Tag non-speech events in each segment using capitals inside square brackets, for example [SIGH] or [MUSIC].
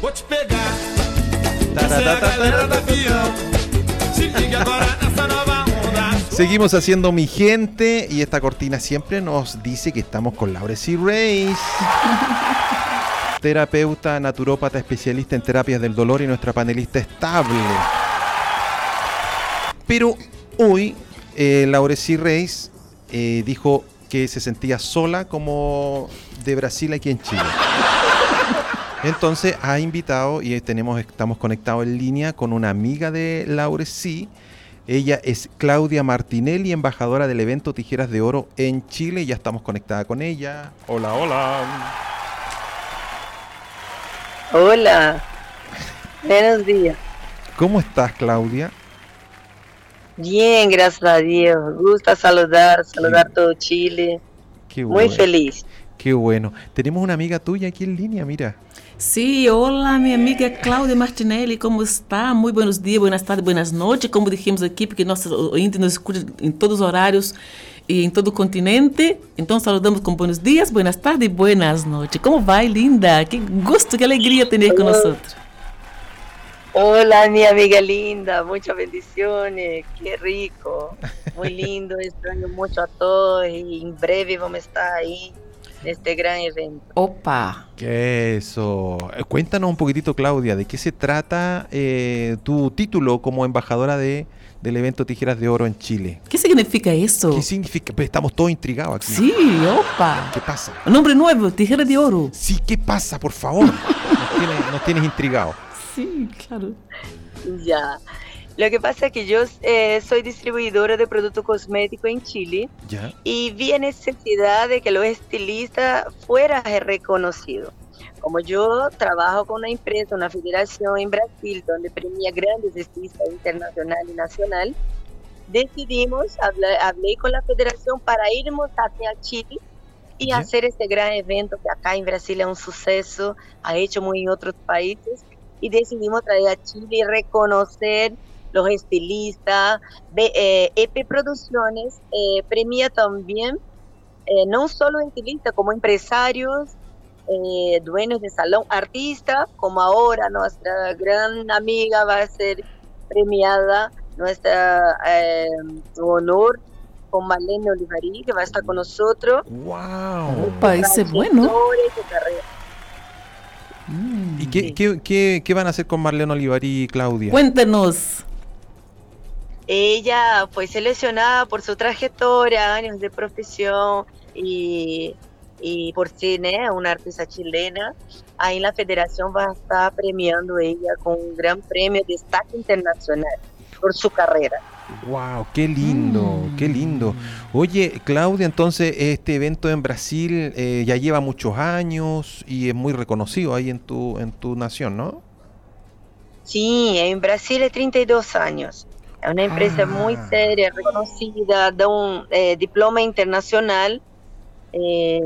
Vou te pegar. Essa é a galera do avião. Se ligue agora nessa nova onda. Seguimos haciendo mi gente y esta cortina siempre nos dice que estamos con Laura C. Reis. Terapeuta, naturópata, especialista en terapias del dolor y nuestra panelista estable. Pero hoy eh, Laura C. Reis eh, dijo que se sentía sola como de Brasil aquí en Chile. Entonces ha invitado y tenemos, estamos conectados en línea con una amiga de Laure C. Ella es Claudia Martinelli, embajadora del evento Tijeras de Oro en Chile. Ya estamos conectada con ella. Hola, hola. Hola, buenos días. ¿Cómo estás, Claudia? Bien, gracias a Dios. Gusta saludar, saludar todo Chile. Qué Muy bueno. feliz. Qué bueno. Tenemos una amiga tuya aquí en línea, mira. Sí, hola, minha amiga Cláudia Martinelli, como está? Muito buenos dias, buenas tardes, buenas noites, como dijimos aqui, porque nossos ouvintes nos escutam em todos os horários e em todo o continente. Então saludamos com buenos dias, buenas tardes e buenas noites. Como vai, linda? Que gosto, que alegria ter com nós. Hola, mi amiga linda. Muchas bendiciones. Qué rico. Muy lindo. [LAUGHS] Extraño mucho a todos y en breve vamos estar en este gran evento. Opa! Que eso. Eh, Cuéntanos un poquitito, Claudia, de qué se trata eh, tu título como embajadora de, del evento Tijeras de Oro en Chile. que significa isso? ¿Qué significa? Pues estamos todos intrigados aquí. Sí, opa! ¿Qué pasa? Nombre novo, Tijera de Ouro. Sí, ¿qué pasa, por favor? Nos tienes, nos tienes intrigados. Sim, claro. Ya. Lo que pasa es que yo eh, soy distribuidora de productos cosméticos en Chile ¿Ya? y vi necesidad de que los estilistas fueran reconocidos. Como yo trabajo con una empresa, una federación en Brasil, donde premia grandes estilistas internacional y nacional, decidimos, hablar, hablé con la federación para irnos hacia Chile y hacer este gran evento que acá en Brasil es un suceso, ha hecho muy en otros países, y decidimos traer a Chile y reconocer los estilistas. Ve- eh, EP Producciones eh, premia también eh, no solo estilistas, como empresarios, eh, dueños de salón, artistas, como ahora nuestra gran amiga va a ser premiada, nuestra eh, honor con Marlene Olivari, que va a estar con nosotros. ¡Wow! Opa, é bueno. Y su carrera. ¿Y qué, qué, qué, qué van a hacer con Marlene Olivari y Claudia? Cuéntenos. Ella fue seleccionada por su trayectoria, años de profesión y, y por ser ¿no? una artista chilena. Ahí la federación va a estar premiando a ella con un gran premio de destaque internacional por su carrera. ¡Wow! ¡Qué lindo! ¡Qué lindo! Oye, Claudia, entonces este evento en Brasil eh, ya lleva muchos años y es muy reconocido ahí en tu, en tu nación, ¿no? Sí, en Brasil es 32 años. Es una empresa Ah. muy seria, reconocida, da un eh, diploma internacional. Eh,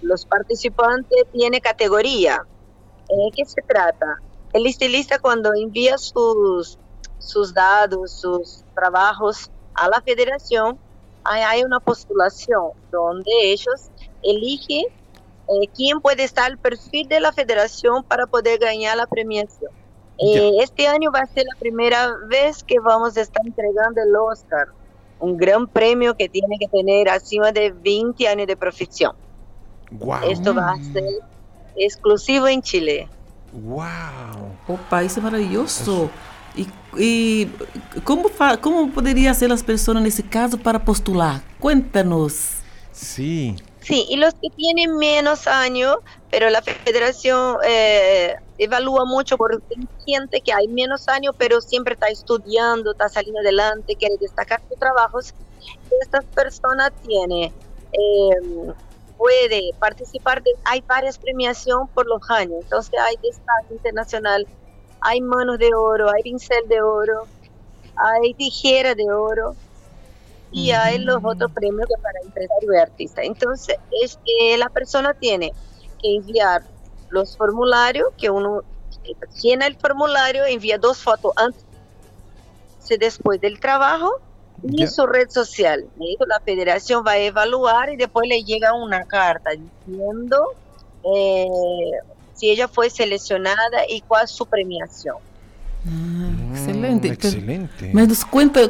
los participantes tienen categoría. ¿De qué se trata? El estilista cuando envía sus, sus datos, sus trabajos a la federación, hay una postulación donde ellos eligen eh, quién puede estar al perfil de la federación para poder ganar la premiación. Eh, este año va a ser la primera vez que vamos a estar entregando el Oscar, un gran premio que tiene que tener acima de 20 años de profesión. ¡Wow! Esto va a ser exclusivo en Chile. ¡Wow! Opa, isso é maravilhoso. E, e como, fa- como poderia ser as pessoas nesse caso para postular? Cuéntanos. Sí. Sí, y los que tienen menos años, pero la federación eh, evalúa mucho por gente que hay menos años, pero siempre está estudiando, está saliendo adelante, quiere destacar sus trabajos. Estas personas tienen, eh, puede participar, de, hay varias premiaciones por los años, entonces hay destaque internacional, hay manos de oro, hay pincel de oro, hay tijera de oro y hay los otros premios que para empresarios y artistas. Entonces, es que la persona tiene que enviar los formularios, que uno llena el formulario, envía dos fotos antes y después del trabajo y Ya. su red social. La federación va a evaluar y después le llega una carta diciendo eh, si ella fue seleccionada y cuál es su premiación. Ah, excelente. Mm, excelente. Mas nos cuenta,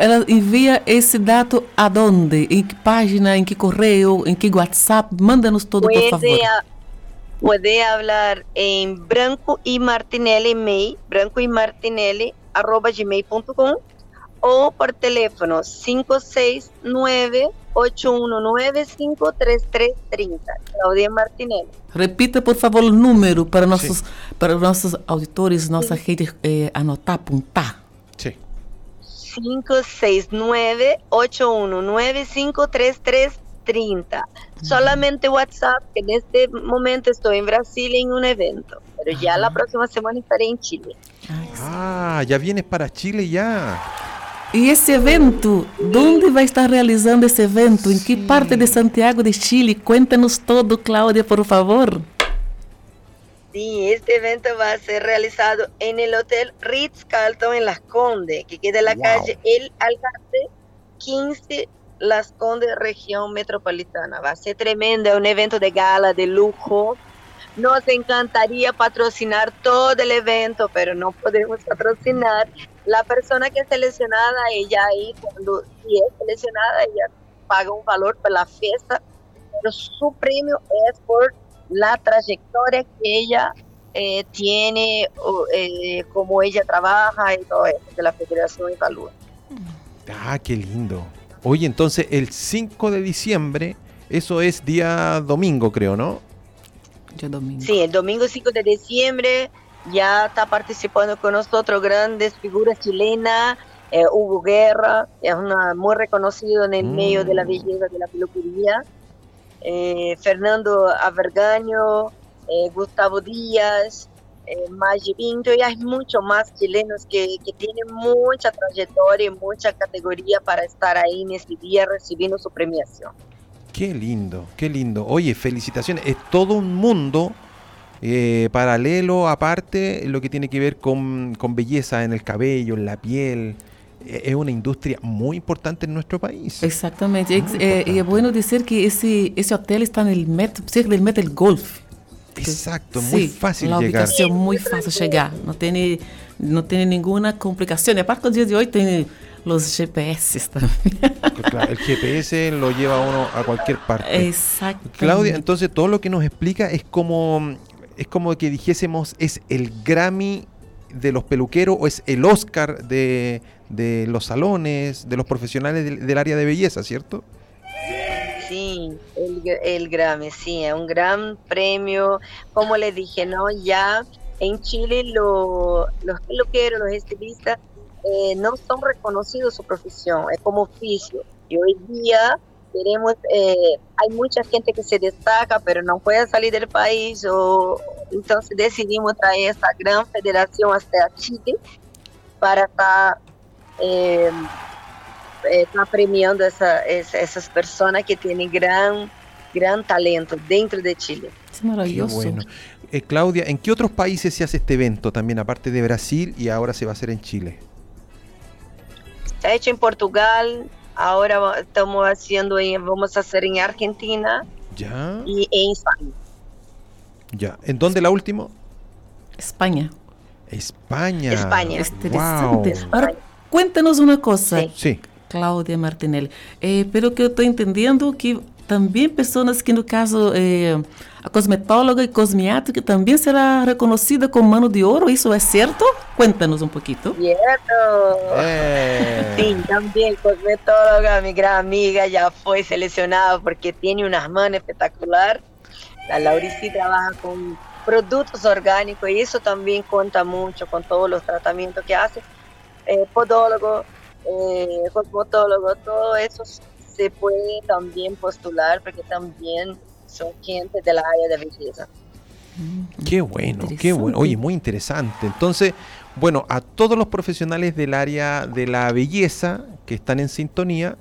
ela envia esse dado aonde? Em que página, em que correio, em que WhatsApp? Manda-nos todo, por favor. A- puede hablar en Branco y Martinelli mail, branco y Martinelli arroba gmail.com o por teléfono 569-8195-3330. Claudia Martinelli. Repita, por favor, o número para nossos, para nossos auditores, nossa rede eh, anotar, apontar. Sí. 569-8195-3330. Solamente WhatsApp, que en este momento estoy en Brasil en un evento, pero ya la próxima semana estaré en Chile. Ah, ya vienes para Chile ya. E esse evento, onde vai estar realizando esse evento? Em que parte de Santiago de Chile? Cuéntanos todo, Cláudia, por favor. Sí, este evento va a ser realizado en el Hotel Ritz Carlton en Las Condes, que queda en la Wow. calle El Alcalde 15, Las Condes, región metropolitana. Va a ser tremendo, un evento de gala, de lujo. Nos encantaría patrocinar todo el evento, pero no podemos patrocinar. La persona que es seleccionada, ella ahí, cuando si es seleccionada, ella paga un valor por la fiesta, pero su premio es por la trayectoria que ella eh, tiene, eh, cómo ella trabaja y todo eso, que la federación evalúa. Ah, qué lindo. Oye, entonces el 5 de diciembre, eso es día domingo, creo, ¿no? Domingo. Sí, el domingo 5 de diciembre ya está participando con nosotros grandes figuras chilenas. eh, Hugo Guerra, es una, muy reconocido en el Mm. medio de la belleza de la peluquería. eh, Fernando Avergaño, eh, Gustavo Díaz, eh, Maggi Pinto, y hay muchos más chilenos que, que tienen mucha trayectoria y mucha categoría para estar ahí en ese día recibiendo su premiación. Qué lindo, qué lindo. Oye, felicitaciones. Es todo un mundo eh, paralelo, aparte, lo que tiene que ver con, con belleza en el cabello, en la piel. Eh, Es una industria muy importante en nuestro país. Exatamente. E, Muito é, e é importante. bueno dizer que esse, esse hotel está no metro, cerca do metro del Golf. Exacto, muy fácil uma llegar. ubicação muito fácil chegar. Não tem, não tem nenhuma complicação. E a parte do dia de hoje tem os GPS também. Claro, el GPS lo lleva uno a cualquier parte. Exactamente. Claudia, entonces todo lo que nos explica es como es como que dijésemos es el Grammy de los peluqueros o es el Oscar de, de los salones, de los profesionales del, del área de belleza, ¿cierto? El Grammy, sí, es un gran premio. Como les dije, ¿no? Ya en Chile lo- los peluqueros, los estilistas, eh, no son reconocidos su profesión, es como oficio. Y hoy día queremos, eh, hay mucha gente que se destaca, pero no puede salir del país, o entonces decidimos traer esta gran federación hasta Chile para estar eh, está premiando essa, essa- essas pessoas que têm gran, gran talento dentro de Chile. Qué maravilhoso. bueno. Eh, Claudia, ¿en qué otros países se hace este evento también, aparte de Brasil y ahora se va a hacer en Chile? Está hecho en Portugal, ahora estamos haciendo, en, vamos a hacer en Argentina Ya, y en España. ya. ¿En dónde la última? Espanha. España. España. Interessante. Wow. Agora, conta-nos uma coisa. Sim. Sí. Cláudia Martinelli. Eh, pelo que eu estou entendendo, que também pessoas que, no caso, eh, a cosmetóloga e cosmiátrica também será reconhecida como mano de ouro, isso é certo? Conta-nos um pouquinho. Cierto. Eh, Sí, también cosmetóloga, mi gran amiga, ya fue seleccionada porque tiene unas manos espectacular. La Laurici trabaja con productos orgánicos y eso también cuenta mucho con todos los tratamientos que hace. Eh, podólogo, eh, cosmetólogo, todo eso se puede también postular porque también son gente del área de belleza. Qué bueno, qué bueno. Oye, muy interesante. Entonces, bueno, a todos los profesionales del área de la belleza que están en sintonía,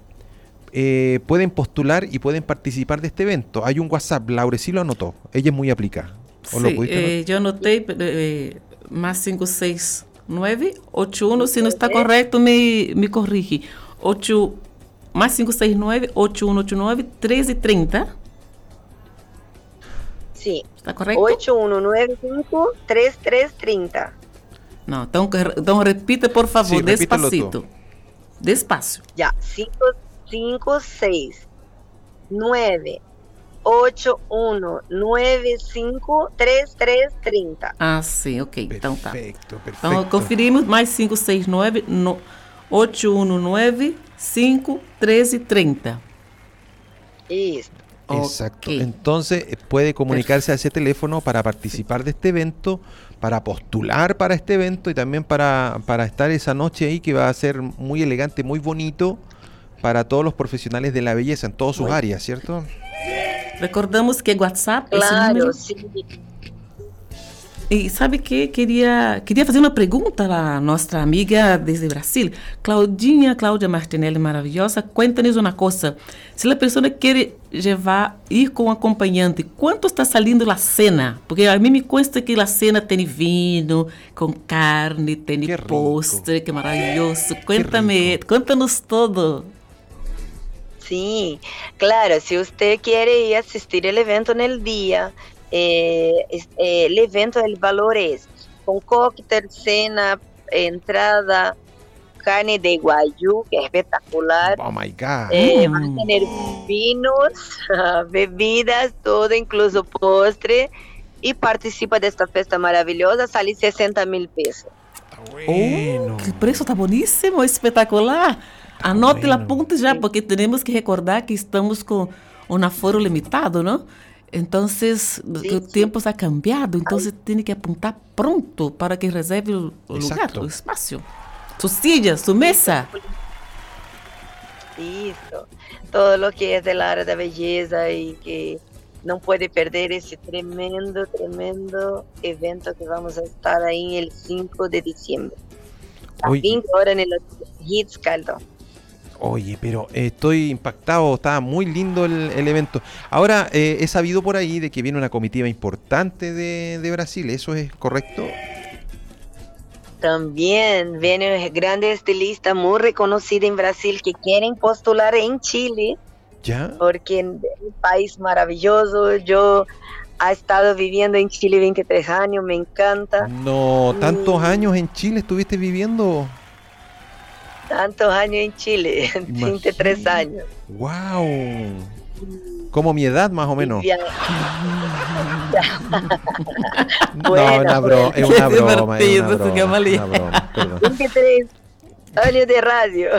eh, pueden postular y pueden participar de este evento. Hay un WhatsApp, Laureci lo anotó. Ella es muy aplicada. ¿O lo eh, eu anotei eh, mais 569 81, se não está correto, me, me corrige. 8, mais 569 8189 1330. Sí, ¿Está correcto? 8195-3330. Não, então, então repita, por favor, Sim, despacito. Despacio. Ya, 556 9 81 95 3330. Ah, sim, ok. Então tá. Perfecto, perfecto. Então conferimos mais 569 no 819 5 13 30. Listo. Exacto. Entonces eh, puede comunicarse a ese teléfono para participar de este evento, para postular para este evento y también para, para estar esa noche ahí que va a ser muy elegante, muy bonito para todos los profesionales de la belleza en todas sus áreas, ¿cierto? Recordamos que WhatsApp esse Claro, número. sí. E sabe que queria queria fazer uma pergunta à nossa amiga desde Brasil, Claudinha, Cláudia Martinelli, maravilhosa. Cuéntanos uma coisa. Se a pessoa quer levar, ir com um acompanhante, quanto está saindo a cena? Porque a mim me consta que a cena tem vinho, com carne, tem Que postre, que maravilhoso. Cuéntame, conta-nos todo. Sí, claro, si usted quiere ir a asistir el evento en el día, eh, eh, el evento, el valor es con cóctel, cena, entrada, carne de guayú, que es espectacular. Oh my God. Eh, Mm. Van a tener vinos, [LAUGHS] bebidas, todo, incluso postre. Y participa de esta fiesta maravillosa, sale 60 mil pesos. Está bueno. Que preço tá boníssimo, espetacular. Anote lá bueno. ponte já, porque temos que recordar que estamos com um aforo limitado, não? Então, que o sim. tempo está cambiado, então você tem que apontar pronto para que reserve o o lugar, Exato. o espaço. Sua silla, sua mesa. Listo. Todo lo que es del área de belleza y que no puede perder ese tremendo, tremendo evento que vamos a estar ahí el 5 de diciembre. A Oye. 20 horas en el Hits Caldo. Oye, pero eh, estoy impactado, está muy lindo el, el evento. Ahora, eh, he sabido por ahí de que viene una comitiva importante de, de Brasil, ¿eso es correcto? También vienen grandes estilistas muy reconocidos en Brasil que quieren postular en Chile ¿Ya? porque es un país maravilloso. Yo he estado viviendo en Chile 23 años, me encanta. No, tantos años en Chile estuviste viviendo. Tantos años en Chile, [LAUGHS] 23 años. ¡Wow! Como mi edad, más o menos. Via- [LAUGHS] no, Bueno, una bro- es una broma. Es una [LAUGHS] broma, Gamaliel. una broma, perdón. 23 años de radio.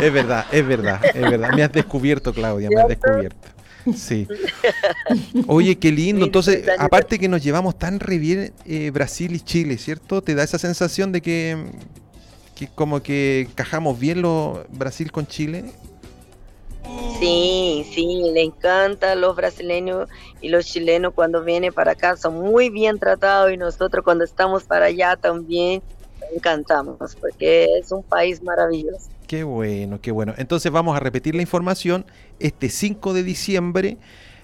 Es verdad, es verdad, es verdad. Me has descubierto, Claudia, me has descubierto. Sí. Oye, qué lindo. Entonces, 23 años. aparte que nos llevamos tan re bien eh, Brasil y Chile, ¿cierto? ¿Te da esa sensación de que, que como que cajamos bien lo Brasil con Chile? Sí, sí, le encanta a los brasileños y los chilenos cuando vienen para acá son muy bien tratados y nosotros cuando estamos para allá también encantamos porque es un país maravilloso. Qué bueno, qué bueno. Entonces vamos a repetir la información. Este 5 de diciembre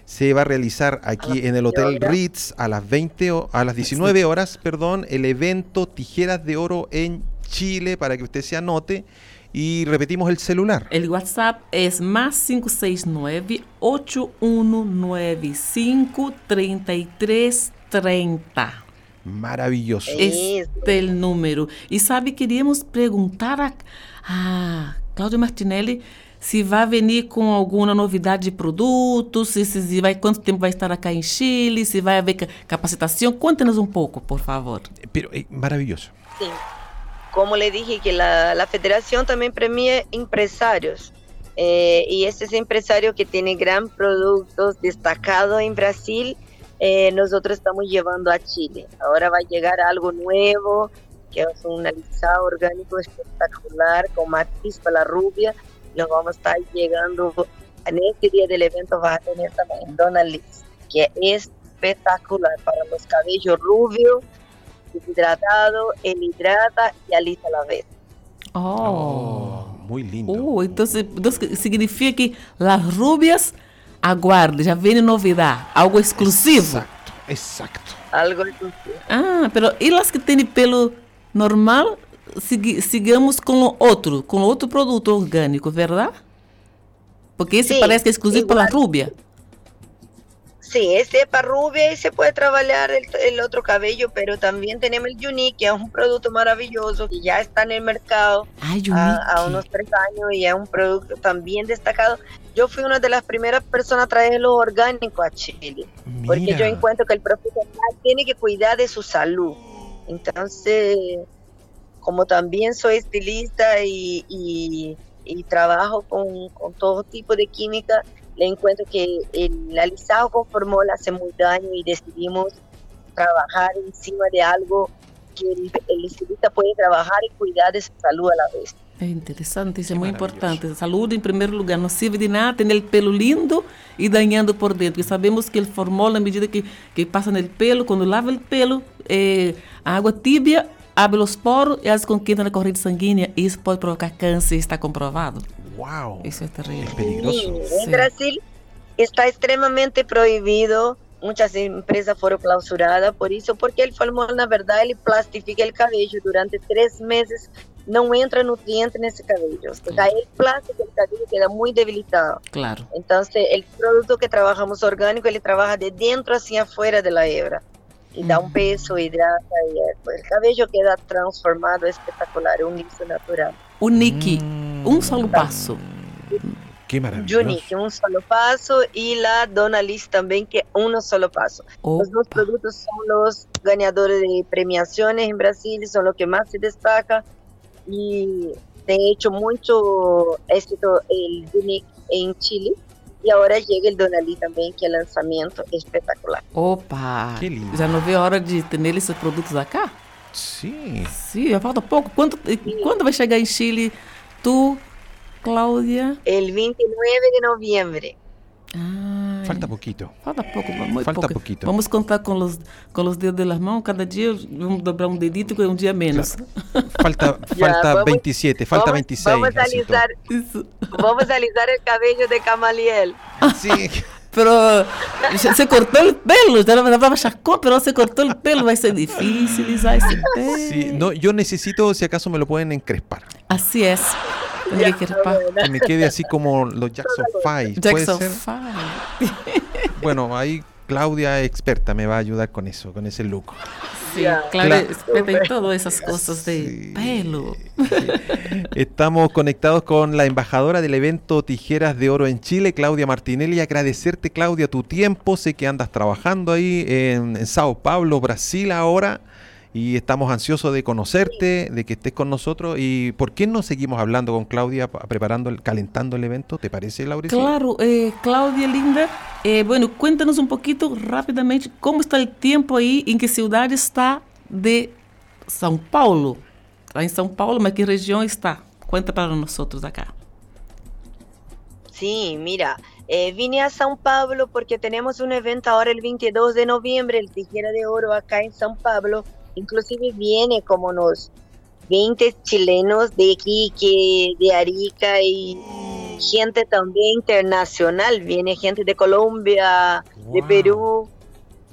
se va a realizar aquí en el 20 Hotel. Ritz a las 20 o- a las 19 horas, perdón, el evento Tijeras de Oro en Chile para que usted se anote y repetimos el celular. El WhatsApp es más 569-8195-3330. Maravilloso. Eh. Este é o número. E sabe, queríamos perguntar a, a Cláudia Martinelli se vai vir com alguma novidade de produtos, se, se vai, quanto tempo vai estar acá em Chile, se vai haver ca- capacitação. Conte-nos um pouco, por favor. Pero eh, maravilloso. Sí. Como le dije que la, la federación también premia empresarios eh, y estos empresarios que tienen gran productos destacados en Brasil, eh, nosotros estamos llevando a Chile. Ahora va a llegar algo nuevo, que es un alisado orgánico espectacular con matiz para la rubia. Lo vamos a estar llegando en este día del evento. Va a tener también Donald Liz, que es espectacular para los cabellos rubios hidratado, él hidrata y alisa a la vez. Oh. muy lindo. Oh, então, se- então significa que as rubias aguardem, já vem novidade, algo exclusivo. Exacto, exacto. Algo exclusivo. Ah, pero e las que têm pelo normal, segui- sigamos com outro, com outro produto orgânico, verdade? Porque esse Sim, parece que é exclusivo para a igual. Sí, es para rubia y se puede trabajar el, el otro cabello, pero también tenemos el Unique, que es un producto maravilloso que ya está en el mercado Ai, a, unos tres años y es un producto también destacado. Yo fui una de las primeras personas a traerlo orgánico a Chile, porque yo encuentro que el profesional tiene que cuidar de su salud. Entonces, como también soy estilista y, y- y trabajo con, con todo tipo de química, le encuentro que el alisado con formol hace muy daño y decidimos trabajar encima de algo que el, el estilista puede trabajar y cuidar de su salud a la vez. É interessante, isso é muito importante. Saúde em primeiro lugar, não serve de nada ter o pelo lindo e danhando por dentro. Sabemos que o formol, na medida que, que passa no pelo, quando lava o pelo, eh, a água tíbia abre os poros e as conquista na corrente sanguínea. Isso pode provocar câncer, está comprovado. Wow. Isso é terrível. Es peligroso. Sí, Sí. en Brasil está extremadamente prohibido. Muchas empresas fueron clausuradas por eso, porque el formol, na verdad, ele plastifica el cabello durante tres meses. No entra nutriente en ese cabello. Se cae el plástico, el cabello queda muy debilitado. Claro. Entonces, el producto que trabajamos orgánico, ele trabaja de dentro hacia afuera de la hebra. Y da un Ujú. peso, hidrata, y eh, pues, el cabello queda transformado, espectacular, un liso natural. Unique, Mm. Um solo passo. Qué maravilloso. Unique, un solo paso, y la Dona Liz también, que uno solo paso. Los dos Opa. productos son los ganadores de premiaciones en Brasil, son los que más se destaca y de hecho mucho éxito el Unique en Chile y ahora llega el Donali también, que es lanzamiento espectacular. Opa! Que lindo. Já não vê a hora de ter esses produtos acá? Sí. Sim, já falta pouco. Quando, e quando vai chegar em Chile? Tu, Cláudia? El 29 de noviembre. Ai, Falta poquito. Falta pouco, muito Falta pouco. poquito. Vamos contar com os, com os dedos das mãos. Cada dia vamos dobrar um dedito com um dia menos. Falta, [LAUGHS] Ya, falta vamos- 27, falta vamos, 26. Vamos a, alisar, Isso. vamos a alisar el cabello de Camaliel. Sí, [LAUGHS] Pero você cortou o pelo, não vai chacó, pero você cortou o pelo, vai ser difícil pelo. sí. No, yo necesito, si acaso me lo pueden encrespar. É. Tem que me quede así como los Jackson [LAUGHS] Five. ¿Puede Jackson? Five. Bueno, ahí Claudia, experta, me va a ayudar con eso, con ese look. Sim, Já. Cláudia Cla- espeta em todas essas coisas de Sí. pelo. [LAUGHS] Estamos conectados con la embajadora del evento Tijeras de Oro en Chile, Claudia Martinelli. Agradecerte, Claudia, tu tiempo. Sé que andas trabajando ahí en, en Sao Paulo, Brasil ahora. Y estamos ansiosos de conocerte, de que estés con nosotros. ¿Y por qué no seguimos hablando con Claudia, pa- preparando, el- calentando el evento? ¿Te parece, Lauricia? Claro, eh, Cláudia linda, eh, bueno, cuéntanos un poquito rápidamente cómo está el tiempo ahí, en qué ciudad está de São Paulo. Está en São Paulo, mas qué región está? Cuenta para nosotros acá. Sí, mira, eh, vine a São Paulo porque tenemos un evento ahora el 22 de noviembre, el Tijera de Oro acá en São Paulo. Inclusive viene como unos 20 chilenos de Iquique, de Arica y gente también internacional. Viene gente de Colombia, de. Perú.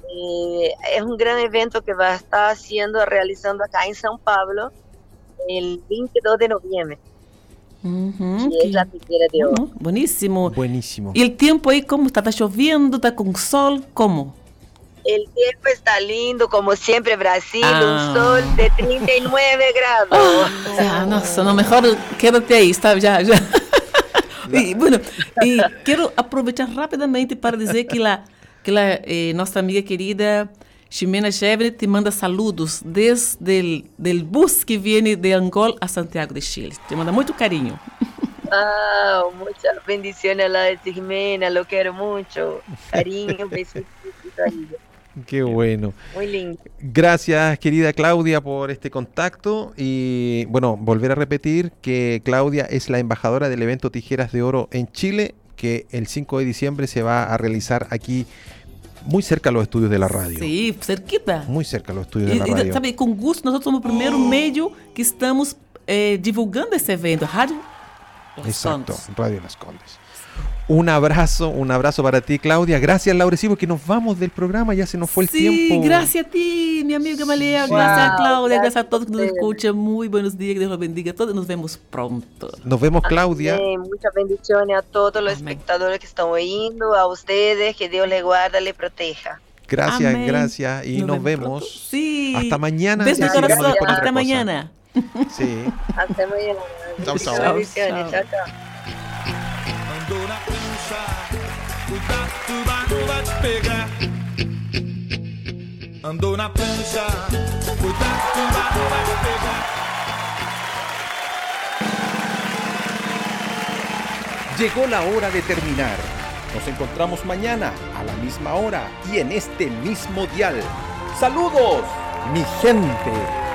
Eh, es un gran evento que va a estar haciendo, realizando acá en São Paulo el 22 de noviembre, que es la de. Uhum, buenísimo. Buenísimo. E o tempo aí como está? Está chovendo? Está com sol? Como? El tiempo está lindo, como siempre, Brasil, Ah. un sol de 39 grados. Ah, nossa, não, melhor quédate aí, está já, já. E, bueno, e quero aproveitar rapidamente para dizer que lá, que lá eh, nossa amiga querida Ximena Chevre te manda saludos desde el, del bus que viene de Angola a Santiago de Chile. Te manda muito carinho. Ah, muchas bendiciones a la de Jimena, lo quiero mucho. Cariño, besitos ahí. Qué bueno. Muy lindo. Gracias, querida Claudia, por este contacto. Y bueno, volver a repetir que Claudia es la embajadora del evento Tijeras de Oro en Chile, que el 5 de diciembre se va a realizar aquí, muy cerca a los estudios de la radio. Sim, cerquita. Muy cerca a los estudios E, de la radio. sabe, com gosto, nós somos o primeiro meio que estamos eh, divulgando esse evento. Rádio Las Exacto, Condes. Radio Las Condes. Un abrazo, un abrazo para ti, Claudia. Gracias, Laurecibo, que nos vamos del programa, ya se nos fue el sí, tiempo. gracias a ti, mi amiga Malea, Sí. gracias Wow, Claudia, gracias a todos que nos escuchan. Muy buenos días, que Dios los bendiga a todos. Nos vemos pronto. Nos vemos, Claudia. Amén. Muchas bendiciones a todos los Amén. espectadores que están oyendo, a ustedes, que Dios les guarda, les proteja. Gracias, Amén. gracias. Y nos, vemos. pronto. Sí. Hasta mañana. Beso y de sigamos corazón. después de otra Hasta cosa. mañana. Sí. Hasta mañana. Chao, Muchas chao. bendiciones. Chao. Chao, chao. Llegó la hora de terminar. Nos encontramos mañana a la misma hora y en este mismo dial. ¡Saludos, mi gente!